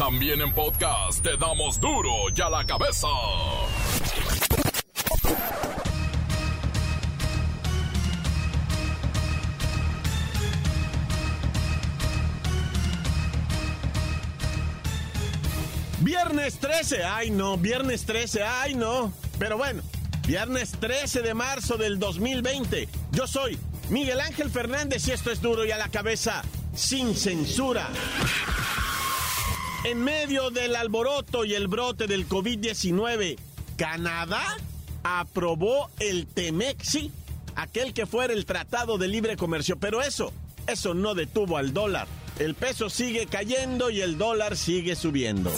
También en podcast te damos duro y a la cabeza. Viernes 13, ay no, viernes 13, ay no. Pero bueno, viernes 13 de marzo del 2020. Yo soy Miguel Ángel Fernández y esto es duro y a la cabeza, sin censura. En medio del alboroto y el brote del COVID-19, Canadá aprobó el TEMEXI, aquel que fuera el Tratado de Libre Comercio. Pero eso, eso no detuvo al dólar. El peso sigue cayendo y el dólar sigue subiendo.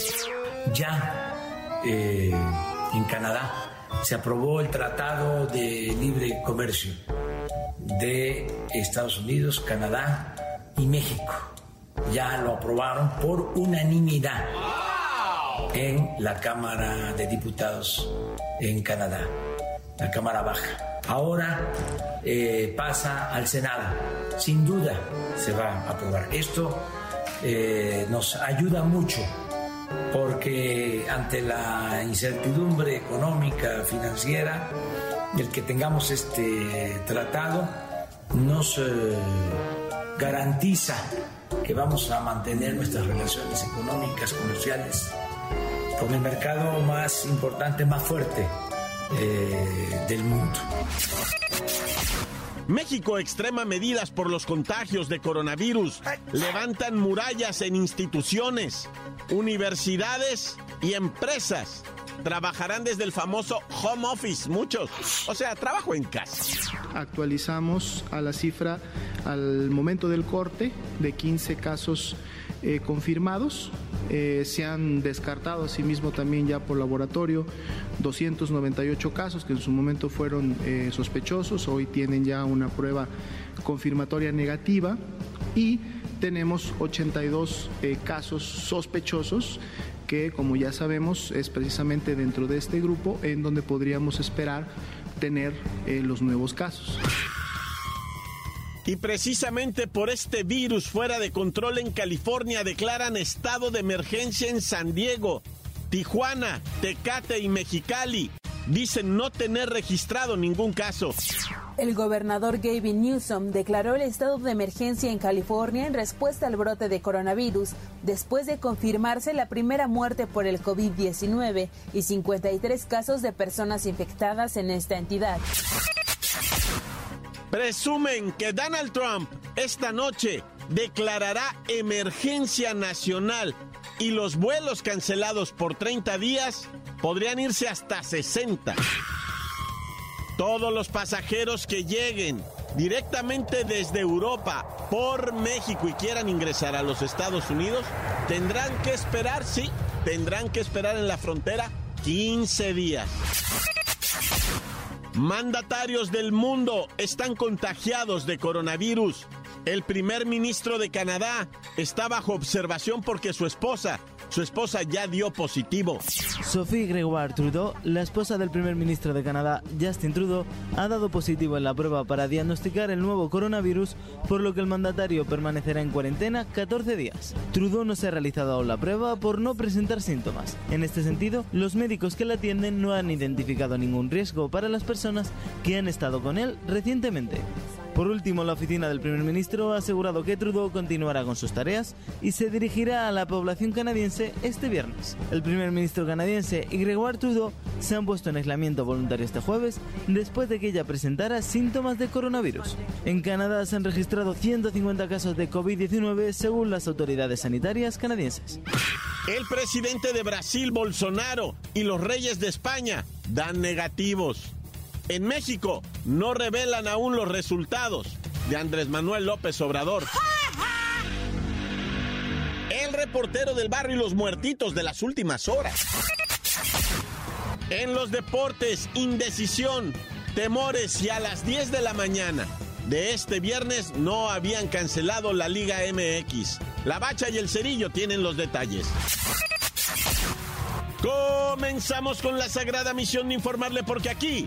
Ya eh, en Canadá se aprobó el Tratado de Libre Comercio de Estados Unidos, Canadá y México. Ya lo aprobaron por unanimidad en la Cámara de Diputados en Canadá, la Cámara Baja. Ahora eh, pasa al Senado. Sin duda se va a aprobar. Esto eh, nos ayuda mucho porque ante la incertidumbre económica, financiera, el que tengamos este tratado nos eh, garantiza que vamos a mantener nuestras relaciones económicas, comerciales, con el mercado más importante, más fuerte eh, del mundo. México extrema medidas por los contagios de coronavirus. Levantan murallas en instituciones, universidades y empresas. Trabajarán desde el famoso home office, muchos. O sea, trabajo en casa. Actualizamos a la cifra al momento del corte de 15 casos eh, confirmados. Eh, se han descartado asimismo también ya por laboratorio 298 casos que en su momento fueron eh, sospechosos, hoy tienen ya una prueba confirmatoria negativa y tenemos 82 casos sospechosos que como ya sabemos es precisamente dentro de este grupo en donde podríamos esperar tener los nuevos casos. Y precisamente por este virus fuera de control en California declaran estado de emergencia en San Diego, Tijuana, Tecate y Mexicali. Dicen no tener registrado ningún caso. El gobernador Gavin Newsom declaró el estado de emergencia en California en respuesta al brote de coronavirus, después de confirmarse la primera muerte por el COVID-19 y 53 casos de personas infectadas en esta entidad. Presumen que Donald Trump esta noche declarará emergencia nacional y los vuelos cancelados por 30 días podrían irse hasta 60. Todos los pasajeros que lleguen directamente desde Europa por México y quieran ingresar a los Estados Unidos tendrán que esperar, sí, tendrán que esperar en la frontera 15 días. Mandatarios del mundo están contagiados de coronavirus. El primer ministro de Canadá está bajo observación porque su esposa, su esposa ya dio positivo. Sophie Gregoire Trudeau, la esposa del primer ministro de Canadá, Justin Trudeau, ha dado positivo en la prueba para diagnosticar el nuevo coronavirus, por lo que el mandatario permanecerá en cuarentena 14 días. Trudeau no se ha realizado aún la prueba por no presentar síntomas. En este sentido, los médicos que la atienden no han identificado ningún riesgo para las personas que han estado con él recientemente. Por último, la oficina del primer ministro ha asegurado que Trudeau continuará con sus tareas y se dirigirá a la población canadiense este viernes. El primer ministro canadiense y Gregoire Trudeau se han puesto en aislamiento voluntario este jueves después de que ella presentara síntomas de coronavirus. En Canadá se han registrado 150 casos de COVID-19 según las autoridades sanitarias canadienses. El presidente de Brasil, Bolsonaro, y los reyes de España dan negativos. En México no revelan aún los resultados de Andrés Manuel López Obrador. El reportero del barrio y los muertitos de las últimas horas. En los deportes, indecisión, temores y a las 10 de la mañana de este viernes no habían cancelado la Liga MX. La Bacha y el Cerillo tienen los detalles. Comenzamos con la sagrada misión de informarle porque aquí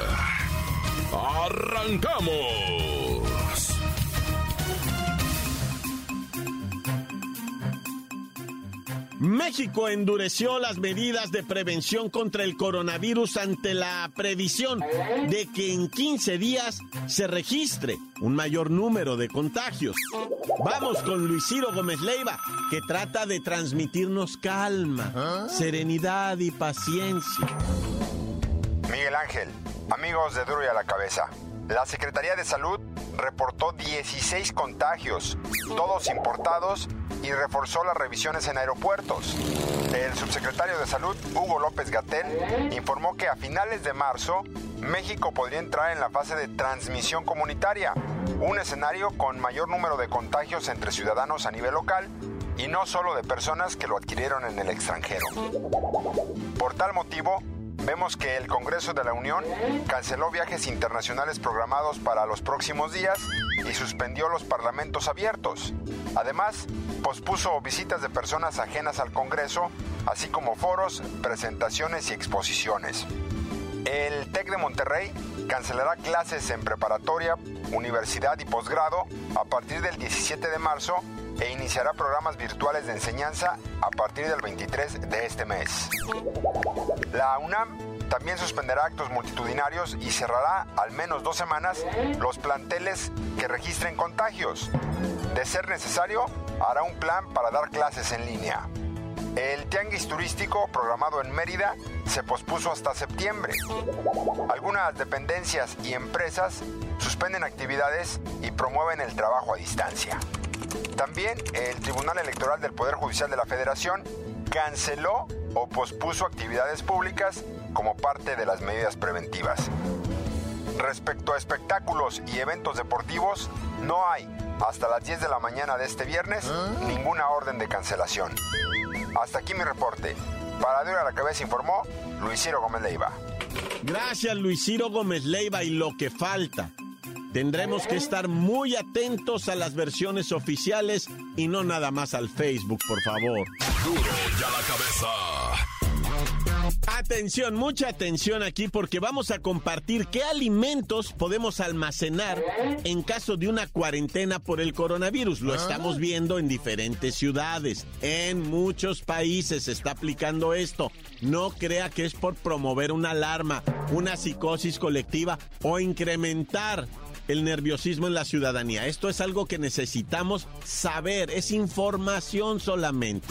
¡Arrancamos! México endureció las medidas de prevención contra el coronavirus ante la previsión de que en 15 días se registre un mayor número de contagios. Vamos con Luis Ciro Gómez Leiva, que trata de transmitirnos calma, serenidad y paciencia. Miguel Ángel, amigos de Duro y a la Cabeza. La Secretaría de Salud reportó 16 contagios, todos importados y reforzó las revisiones en aeropuertos. El subsecretario de Salud, Hugo López Gatel, informó que a finales de marzo México podría entrar en la fase de transmisión comunitaria, un escenario con mayor número de contagios entre ciudadanos a nivel local y no solo de personas que lo adquirieron en el extranjero. Por tal motivo, vemos que el Congreso de la Unión canceló viajes internacionales programados para los próximos días y suspendió los parlamentos abiertos. Además, pospuso visitas de personas ajenas al Congreso, así como foros, presentaciones y exposiciones. El TEC de Monterrey cancelará clases en preparatoria, universidad y posgrado a partir del 17 de marzo e iniciará programas virtuales de enseñanza a partir del 23 de este mes. La UNAM también suspenderá actos multitudinarios y cerrará al menos dos semanas los planteles que registren contagios. De ser necesario, hará un plan para dar clases en línea. El tianguis turístico programado en Mérida se pospuso hasta septiembre. Algunas dependencias y empresas suspenden actividades y promueven el trabajo a distancia. También el Tribunal Electoral del Poder Judicial de la Federación canceló o pospuso actividades públicas como parte de las medidas preventivas. Respecto a espectáculos y eventos deportivos, no hay, hasta las 10 de la mañana de este viernes, ninguna orden de cancelación. Hasta aquí mi reporte. Para Dura la Cabeza informó Luis Ciro Gómez Leiva. Gracias Luis Ciro Gómez Leiva y lo que falta. Tendremos que estar muy atentos a las versiones oficiales y no nada más al Facebook, por favor. Duro y a la cabeza. Atención, mucha atención aquí porque vamos a compartir qué alimentos podemos almacenar en caso de una cuarentena por el coronavirus. Lo estamos viendo en diferentes ciudades. En muchos países se está aplicando esto. No crea que es por promover una alarma, una psicosis colectiva o incrementar el nerviosismo en la ciudadanía. Esto es algo que necesitamos saber, es información solamente.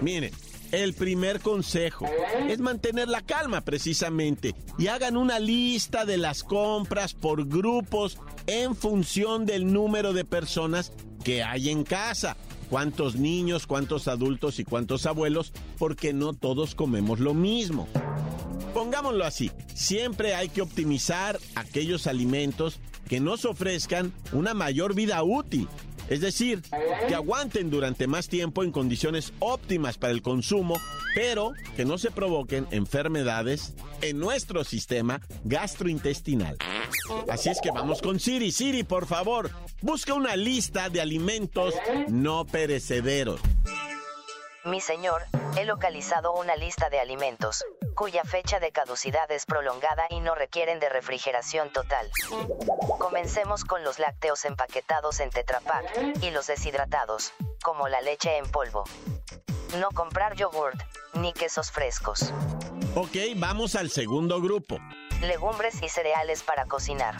Miren, el primer consejo es mantener la calma precisamente y hagan una lista de las compras por grupos en función del número de personas que hay en casa. Cuántos niños, cuántos adultos y cuántos abuelos, porque no todos comemos lo mismo. Pongámoslo así, siempre hay que optimizar aquellos alimentos que nos ofrezcan una mayor vida útil es decir, que aguanten durante más tiempo en condiciones óptimas para el consumo, pero que no se provoquen enfermedades en nuestro sistema gastrointestinal. Así es que vamos con Siri. Siri, por favor, busca una lista de alimentos no perecederos. Mi señor, he localizado una lista de alimentos cuya fecha de caducidad es prolongada y no requieren de refrigeración total. Comencemos con los lácteos empaquetados en Tetra y los deshidratados, como la leche en polvo. No comprar yogurt, ni quesos frescos. Ok, vamos al segundo grupo. Legumbres y cereales para cocinar.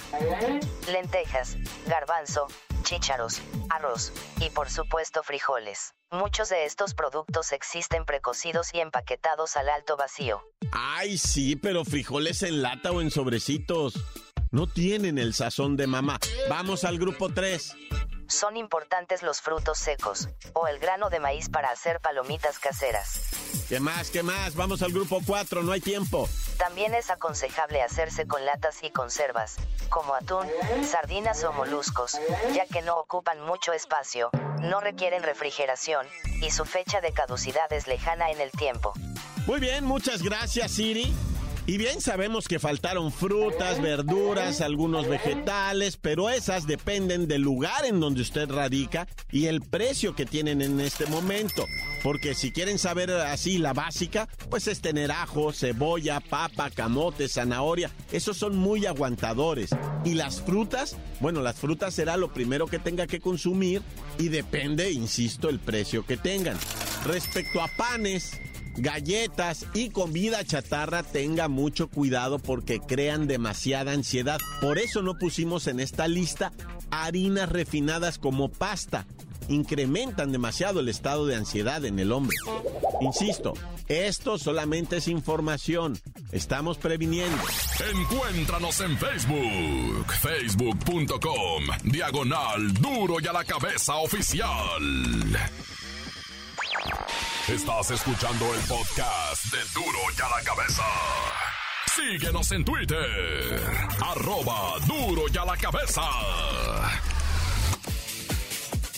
Lentejas, garbanzo, chícharos, arroz y por supuesto frijoles. Muchos de estos productos existen precocidos y empaquetados al alto vacío. Ay, sí, pero frijoles en lata o en sobrecitos. No tienen el sazón de mamá. Vamos al grupo 3. Son importantes los frutos secos o el grano de maíz para hacer palomitas caseras. ¿Qué más? ¿Qué más? Vamos al grupo 4, no hay tiempo. También es aconsejable hacerse con latas y conservas, como atún, sardinas o moluscos, ya que no ocupan mucho espacio no requieren refrigeración, y su fecha de caducidad es lejana en el tiempo. Muy bien, muchas gracias, Siri. Y bien sabemos que faltaron frutas, verduras, algunos vegetales, pero esas dependen del lugar en donde usted radica y el precio que tienen en este momento. Porque si quieren saber así la básica, pues es tener ajo, cebolla, papa, camote, zanahoria. Esos son muy aguantadores. Y las frutas, bueno, las frutas será lo primero que tenga que consumir y depende, insisto, el precio que tengan. Respecto a panes, galletas y comida chatarra, tenga mucho cuidado porque crean demasiada ansiedad. Por eso no pusimos en esta lista harinas refinadas como pasta. Incrementan demasiado el estado de ansiedad en el hombre. Insisto, esto solamente es información. Estamos previniendo. Encuéntranos en Facebook, facebook.com, diagonal duro y a la cabeza oficial. Estás escuchando el podcast de Duro y a la Cabeza. Síguenos en Twitter. Arroba Duro y a la Cabeza.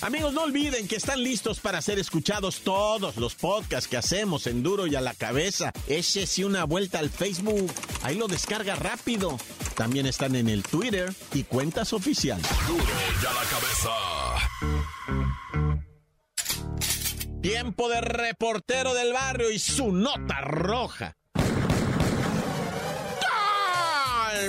Amigos, no olviden que están listos para ser escuchados todos los podcasts que hacemos en Duro y a la Cabeza. Échese una vuelta al Facebook. Ahí lo descarga rápido. También están en el Twitter y cuentas oficiales. Duro y a la Cabeza. Tiempo de reportero del barrio y su nota roja.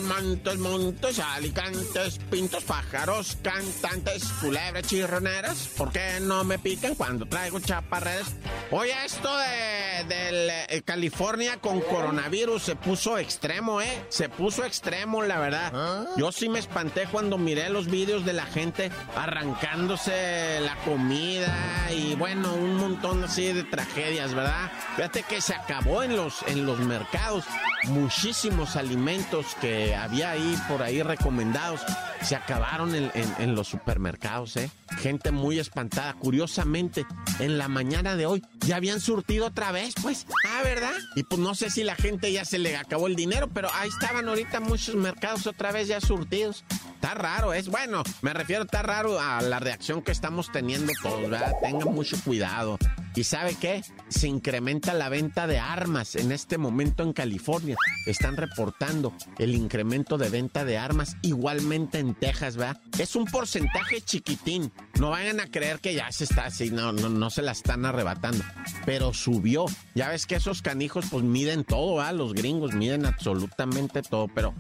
Montes, montes, alicantes, pintos, pájaros, cantantes, culebras, chirroneras. ¿Por qué no me pican cuando traigo chaparreras? Oye, esto de, de, California con coronavirus se puso extremo, ¿eh? Se puso extremo, la verdad. Yo sí me espanté cuando miré los vídeos de la gente arrancándose la comida y bueno, un montón así de tragedias, ¿verdad? Fíjate que se acabó en los, en los mercados muchísimos alimentos que había ahí por ahí recomendados se acabaron en, los supermercados, ¿eh? Gente muy espantada. Curiosamente, en la mañana de hoy ya habían surtido otra vez, pues. Ah, ¿verdad? Y pues no sé si la gente ya se le acabó el dinero, pero ahí estaban ahorita muchos mercados otra vez ya surtidos. Está raro, es bueno, me refiero, está raro a la reacción que estamos teniendo todos, ¿verdad? Tengan mucho cuidado. ¿Y sabe qué? Se incrementa la venta de armas en este momento en California. Están reportando el incremento de venta de armas igualmente en Texas, ¿verdad? Es un porcentaje chiquitín. No vayan a creer que ya se está así, no, no, no se la están arrebatando. Pero subió. Ya ves que esos canijos pues miden todo, ¿verdad? Los gringos miden absolutamente todo, pero...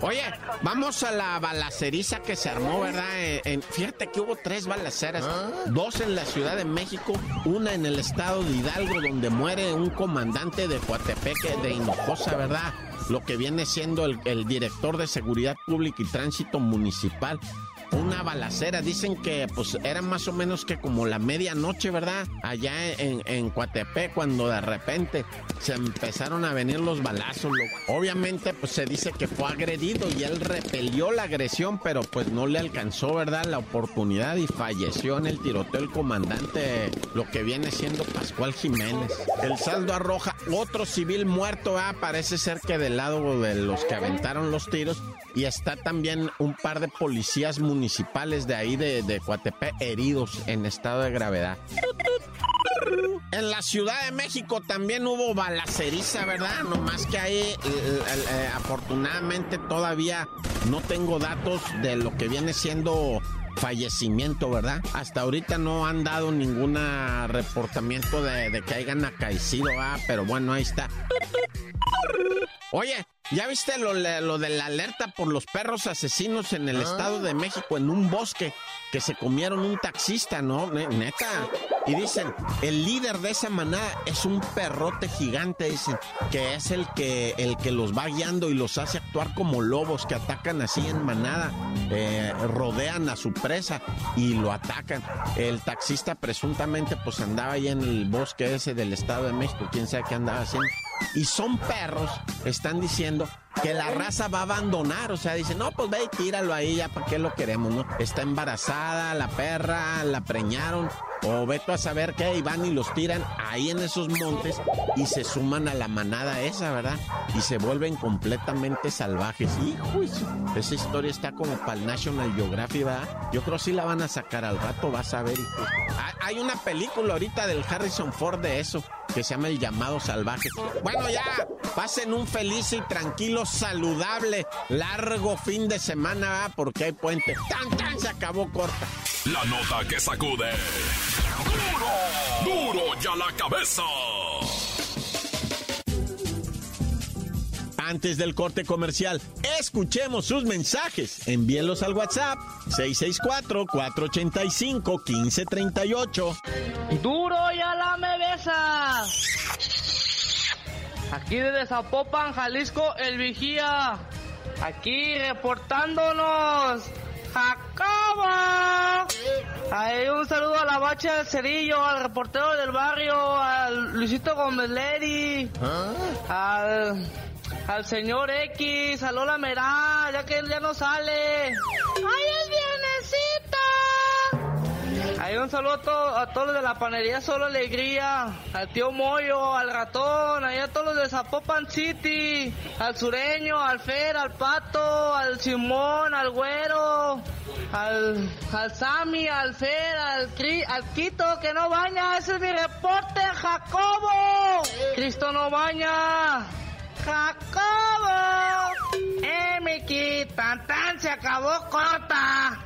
Oye, vamos a la balaceriza que se armó, ¿verdad? Fíjate que hubo tres balaceras. Dos en la Ciudad de México, una en el estado de Hidalgo, donde muere un comandante de Coatepeque de Hinojosa, ¿verdad? Lo que viene siendo el, el director de Seguridad Pública y Tránsito Municipal una balacera. Dicen que pues era más o menos que como la medianoche, ¿verdad? Allá en, en cuando de repente se empezaron a venir los balazos. Obviamente, pues se dice que fue agredido y él repelió la agresión, pero pues no le alcanzó, ¿verdad? La oportunidad y falleció en el tiroteo el comandante, lo que viene siendo Pascual Jiménez. El saldo arroja otro civil muerto, ¿ah? Parece ser que del lado de los que aventaron los tiros y está también un par de policías municipales de ahí de, de heridos en estado de gravedad. En la Ciudad de México también hubo balaceriza, ¿verdad? No más que ahí, eh, eh, afortunadamente todavía no tengo datos de lo que viene siendo fallecimiento, ¿verdad? Hasta ahorita no han dado ningún reportamiento de, que hayan acaecido, ah, pero bueno, ahí está. Oye, ¿ya viste lo, de la alerta por los perros asesinos en el ah. Estado de México en un bosque que se comieron un taxista, ¿no? Neta. Y dicen, el líder de esa manada es un perrote gigante, dicen, que es el que, el que los va guiando y los hace actuar como lobos que atacan así en manada, eh, rodean a su presa y lo atacan. El taxista presuntamente pues andaba ahí en el bosque ese del Estado de México, quién sabe qué andaba haciendo y son perros, están diciendo que la raza va a abandonar. O sea, dice, no, pues ve y tíralo ahí, ya para qué lo queremos, ¿no? Está embarazada, la perra, la preñaron. O veto a saber qué, y van y los tiran ahí en esos montes y se suman a la manada esa, ¿verdad? Y se vuelven completamente salvajes. Hijo, esa historia está como para el National Geographic, ¿verdad? Yo creo que sí la van a sacar al rato, vas a ver. Hay una película ahorita del Harrison Ford de eso que se llama El llamado salvaje. Bueno, ya, pasen un feliz y tranquilo, saludable, largo fin de semana, porque hay puente. ¡Tan, tan! Se acabó corta. La nota que sacude. ¡Duro! ¡Duro ya la cabeza! Antes del corte comercial, escuchemos sus mensajes. Envíenlos al WhatsApp 664-485-1538. ¡Duro ya la me besa! Aquí desde Zapopan, Jalisco, el vigía. Aquí reportándonos. ¡Acaba! Ahí un saludo a la bacha del cerillo, al reportero del barrio, al Luisito Gómez Leri, al al señor X, a Lola Merá, ya que él ya no sale. ¡Ay, es bienesita! Un saludo a, todos los de la panería Solo Alegría, al tío Moyo, al ratón, ahí a todos los de Zapopan City, al sureño, al Fer, al Pato, al Simón, al Güero, al, al Sammy, al Fer, al, al Quito, que no baña, ese es mi reporte, Jacobo. Cristo no baña. ¡Jacobo! ¡Eh, Miki! ¡Tan, tan! ¡Se acabó corta!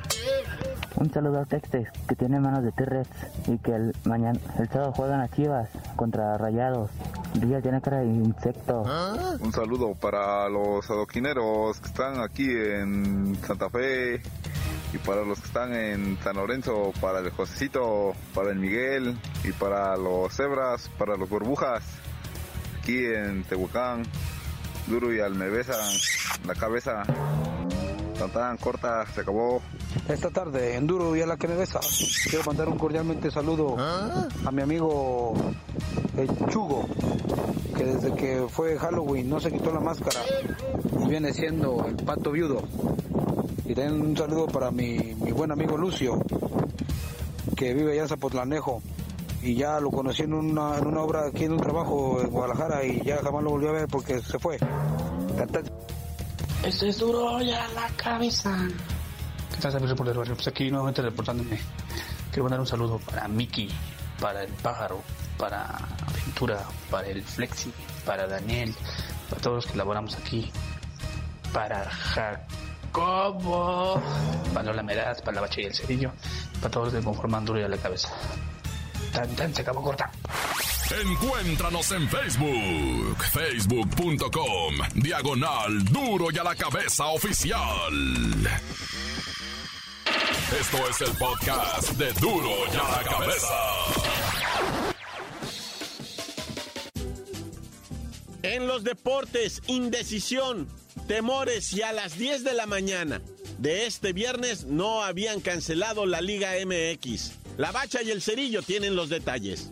Un saludo a Textex, que tiene manos de T-Rex y que el mañana, el sábado juegan a Chivas contra Rayados. Villa tiene cara de insecto. Un saludo para los adoquineros que están aquí en Santa Fe y para los que están en San Lorenzo, para el Josecito, para el Miguel y para los cebras, para los burbujas aquí en Tehuacán, duro y al me besan la cabeza. Tan, tan corta, se acabó. Esta tarde, en Duro y a la que me quiero mandar un cordialmente saludo a mi amigo el Chugo, que desde que fue Halloween no se quitó la máscara y viene siendo el pato viudo. Y también un saludo para mi, mi buen amigo Lucio, que vive allá en Zapotlanejo y ya lo conocí en una, en una obra aquí en un trabajo en Guadalajara y ya jamás lo volví a ver porque se fue. Esto es duro ya la cabeza. ¿Qué tal, por el barrio? Pues aquí nuevamente reportándome. Quiero mandar un saludo para Miki, para el pájaro, para Aventura, para el Flexi, para Daniel, para todos los que laboramos aquí, para Jacobo, para la Meraz, para la Bacha y el Cerillo, para todos los que conforman duro ya la cabeza. Tan, se acabó corta. Encuéntranos en Facebook, facebook.com, diagonal duro y a la cabeza oficial. Esto es el podcast de duro y a la cabeza. En los deportes, indecisión, temores y a las 10 de la mañana de este viernes no habían cancelado la Liga MX. La Bacha y el Cerillo tienen los detalles.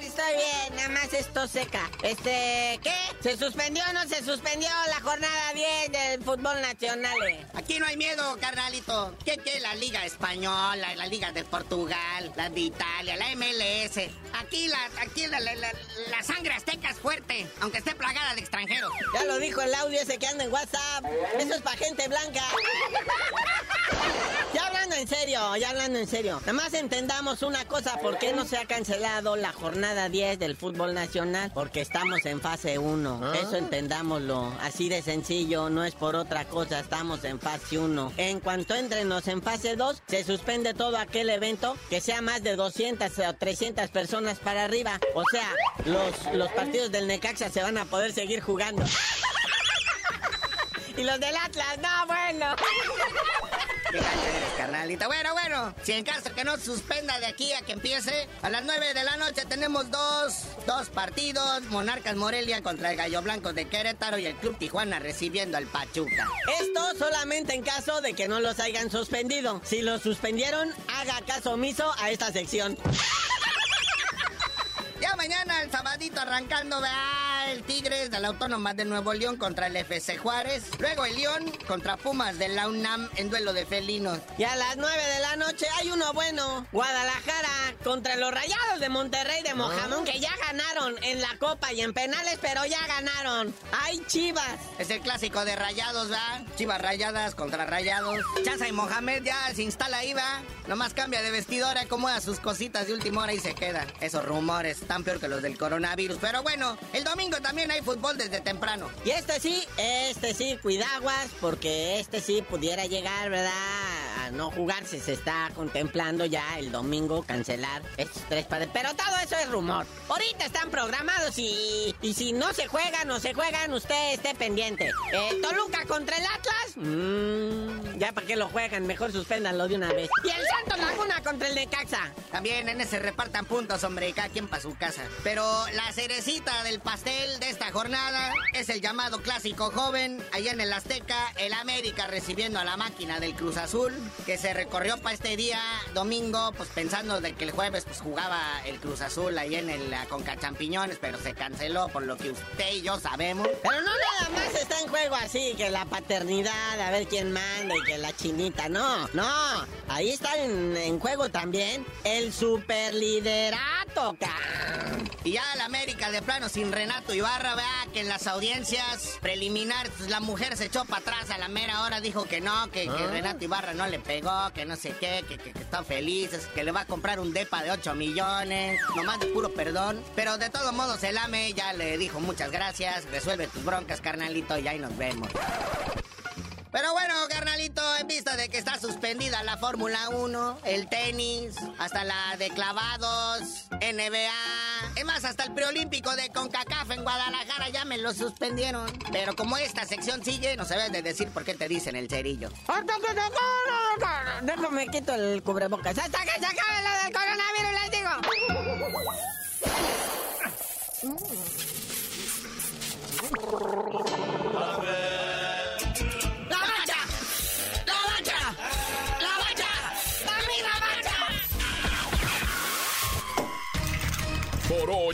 estoy bien, nada más esto seca. Este, ¿qué? ¿Se suspendió o no se suspendió la jornada 10 del fútbol nacional? Aquí no hay miedo, carnalito. ¿Qué, qué? La Liga Española, la Liga de Portugal, la de Italia, la MLS. Aquí la, aquí la, la, la, sangre azteca es fuerte, aunque esté plagada de extranjeros. Ya lo dijo el audio ese que anda en WhatsApp. Eso es para gente blanca. Ya hablando en serio, ya hablando en serio. Nada más entendamos una cosa, ¿por qué no se ha cancelado la jornada 10 del fútbol nacional? Porque estamos en fase 1. ¿Ah? Eso entendámoslo. Así de sencillo, no es por otra cosa, estamos en fase 1. En cuanto entrenos en fase 2, se suspende todo aquel evento que sea más de 200 o 300 personas para arriba. O sea, los, los partidos del Necaxa se van a poder seguir jugando. Y los del Atlas, no, bueno. Eres, carnalito. Bueno, bueno, si en caso que no suspenda de aquí a que empiece, a las 9 de la noche tenemos dos, dos partidos. Monarcas Morelia contra el Gallo Blanco de Querétaro y el Club Tijuana recibiendo al Pachuca. Esto solamente en caso de que no los hayan suspendido. Si los suspendieron, haga caso omiso a esta sección. Ya mañana, el sabadito arrancando, el Tigres de la Autónoma de Nuevo León contra el FC Juárez. Luego el León contra Pumas de la UNAM en duelo de felinos. Y a las 9 de la noche hay uno bueno. Guadalajara contra los Rayados de Monterrey de Mojamón, que ya ganaron en la Copa y en penales, pero ya ganaron. ¡Ay, Chivas! Es el clásico de Rayados, ¿va? Chivas Rayadas contra Rayados. Chaza y Mohamed ya se instala ahí, ¿va? Nomás cambia de vestidora, acomoda sus cositas de última hora y se queda. Esos rumores tan peor que los del coronavirus. Pero bueno, el domingo también hay fútbol desde temprano. Y este sí, este sí, cuidaguas, porque este sí pudiera llegar, ¿verdad? A no jugarse. Se está contemplando ya el domingo cancelar estos tres partidos. Pero todo eso es rumor. Ahorita están programados y, y si no se juegan o se juegan, usted esté pendiente. Eh, Toluca contra el Atlas. Mmm, ya para qué lo juegan, mejor suspéndanlo de una vez. Y el Santos Laguna contra el Necaxa. También en ese repartan puntos, hombre, cada quien para su casa. Pero la cerecita del pastel de esta jornada es el llamado clásico joven. Allá en el Azteca, el América recibiendo a la máquina del Cruz Azul, que se recorrió para este día domingo, pues pensando de que el jueves pues jugaba el Cruz Azul ahí en el Conca Champiñones, pero se canceló por lo que usted y yo sabemos. Pero no nada más está en juego así, que la paternidad, a ver quién manda y que la chinita, no, no. Ahí está en, en juego también el superliderato, ca. Y ya la América de plano sin Renato Ibarra, vea que en las audiencias preliminares pues, la mujer se echó para atrás a la mera hora, dijo que no, que, que Renato Ibarra no le pegó, que no sé qué, que, que, que está feliz, que le va a comprar un depa de 8 millones, nomás de puro perdón. Pero de todos modos el AME ya le dijo muchas gracias, resuelve tus broncas, carnalito, y ahí nos vemos. Pero bueno, carnalito, en vista de que está suspendida la Fórmula 1, el tenis, hasta la de clavados, NBA, es más, hasta el preolímpico de CONCACAF en Guadalajara ya me lo suspendieron. Pero como esta sección sigue, no sabes de decir por qué te dicen el cerillo. Déjame quito el cubrebocas. Hasta que se acabe lo del coronavirus, les digo.